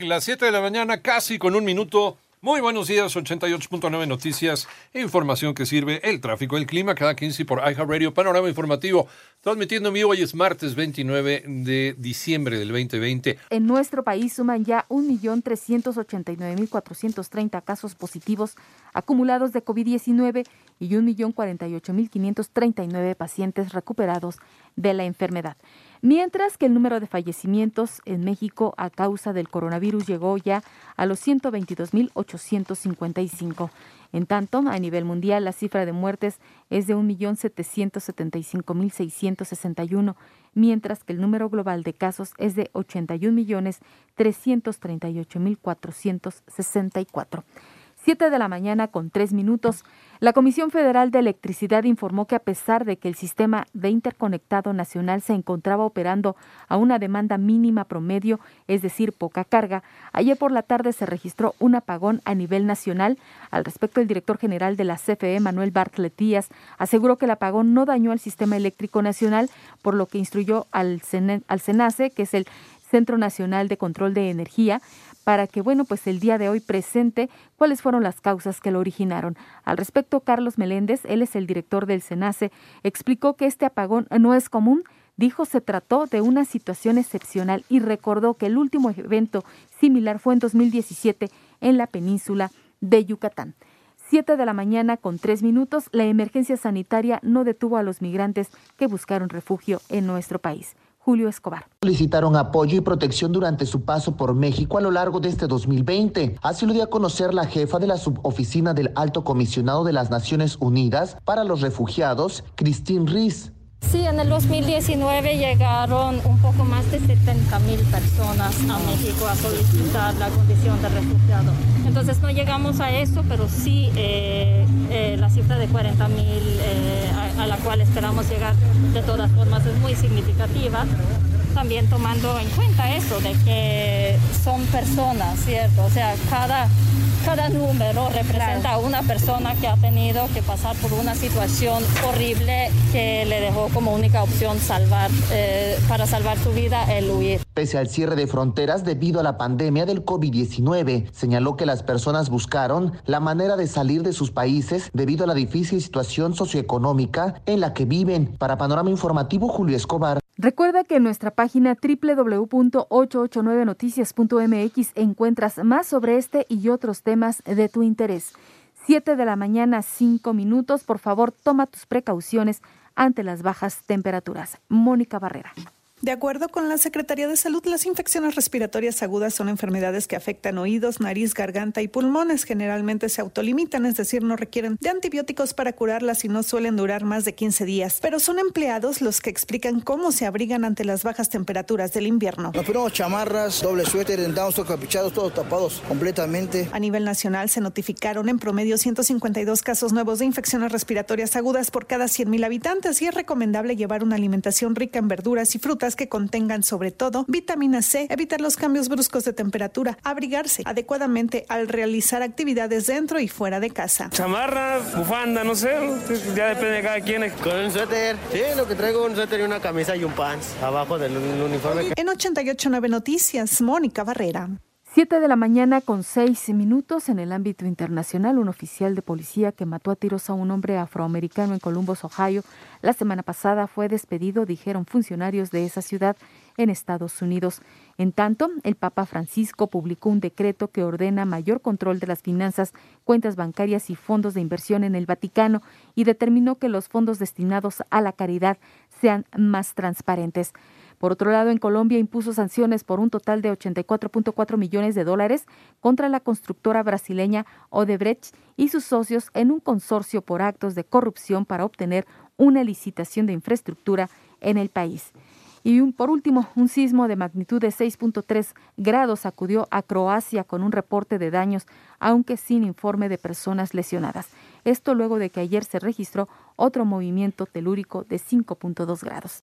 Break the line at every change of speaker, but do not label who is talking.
Las 7 de la mañana, casi con un minuto. Muy buenos días, 88.9 Noticias e información que sirve el tráfico, el clima, cada 15 por iHeartRadio, panorama informativo, transmitiendo en vivo hoy es martes 29 de diciembre del 2020.
En nuestro país suman ya 1.389.430 casos positivos acumulados de COVID-19 y 1.048.539 pacientes recuperados de la enfermedad mientras que el número de fallecimientos en México a causa del coronavirus llegó ya a los 122.855. En tanto, a nivel mundial, la cifra de muertes es de 1.775.661, mientras que el número global de casos es de 81.338.464. 7 de la mañana con tres minutos. La Comisión Federal de Electricidad informó que a pesar de que el sistema de interconectado nacional se encontraba operando a una demanda mínima promedio, es decir, poca carga, ayer por la tarde se registró un apagón a nivel nacional. Al respecto, el director general de la CFE, Manuel Bartlett Díaz, aseguró que el apagón no dañó al sistema eléctrico nacional, por lo que instruyó al, SENACE, que es el Centro Nacional de Control de Energía, para que, bueno, pues el día de hoy presente cuáles fueron las causas que lo originaron. Al respecto, Carlos Meléndez, él es el director del SENACE, explicó que este apagón no es común, dijo se trató de una situación excepcional y recordó que el último evento similar fue en 2017 en la península de Yucatán. Siete de la mañana con tres minutos, la emergencia sanitaria no detuvo a los migrantes que buscaron refugio en nuestro país. Julio Escobar.
Solicitaron apoyo y protección durante su paso por México a lo largo de este 2020. Así lo dio a conocer la jefa de la suboficina del Alto Comisionado de las Naciones Unidas para los Refugiados, Christine Riz.
Sí, en el 2019 llegaron un poco más de 70 mil personas a México a solicitar la condición de refugiado. Entonces no llegamos a eso, pero sí eh, eh, la cifra de 40 mil eh, a la cual esperamos llegar de todas formas es muy significativa también tomando en cuenta eso, de que son personas, ¿cierto? O sea, cada, cada número representa a una persona que ha tenido que pasar por una situación horrible que le dejó como única opción salvar, eh, para salvar su vida, el huir.
Pese al cierre de fronteras debido a la pandemia del COVID-19, señaló que las personas buscaron la manera de salir de sus países debido a la difícil situación socioeconómica en la que viven. Para Panorama Informativo, Julio Escobar.
Recuerda que en nuestra página www.889noticias.mx encuentras más sobre este y otros temas de tu interés. 7 de la mañana, 5 minutos. Por favor, toma tus precauciones ante las bajas temperaturas. Mónica Barrera.
De acuerdo con la Secretaría de Salud, las infecciones respiratorias agudas son enfermedades que afectan oídos, nariz, garganta y pulmones. Generalmente se autolimitan, es decir, no requieren de antibióticos para curarlas y no suelen durar más de 15 días. Pero son empleados los que explican cómo se abrigan ante las bajas temperaturas del invierno.
Nos ponemos chamarras, doble suéter, todos capuchados, todos tapados completamente.
A nivel nacional se notificaron en promedio 152 casos nuevos de infecciones respiratorias agudas por cada 100.000 habitantes y es recomendable llevar una alimentación rica en verduras y frutas que contengan sobre todo vitamina C, evitar los cambios bruscos de temperatura, abrigarse adecuadamente al realizar actividades dentro y fuera de casa.
Chamarra, bufanda, no sé, ya depende de cada quien.
Con un suéter, sí, lo que traigo un suéter y una camisa y un pants abajo del uniforme.
En 889 Noticias, Mónica Barrera.
7 de la mañana con seis minutos en el ámbito internacional, un oficial de policía que mató a tiros a un hombre afroamericano en Columbus, Ohio, la semana pasada fue despedido, dijeron funcionarios de esa ciudad en Estados Unidos. En tanto, el Papa Francisco publicó un decreto que ordena mayor control de las finanzas, cuentas bancarias y fondos de inversión en el Vaticano y determinó que los fondos destinados a la caridad sean más transparentes. Por otro lado, en Colombia impuso sanciones por un total de 84.4 millones de dólares contra la constructora brasileña Odebrecht y sus socios en un consorcio por actos de corrupción para obtener una licitación de infraestructura en el país. Y por último, un sismo de magnitud de 6.3 grados acudió a Croacia con un reporte de daños, aunque sin informe de personas lesionadas. Esto luego de que ayer se registró otro movimiento telúrico de 5.2 grados.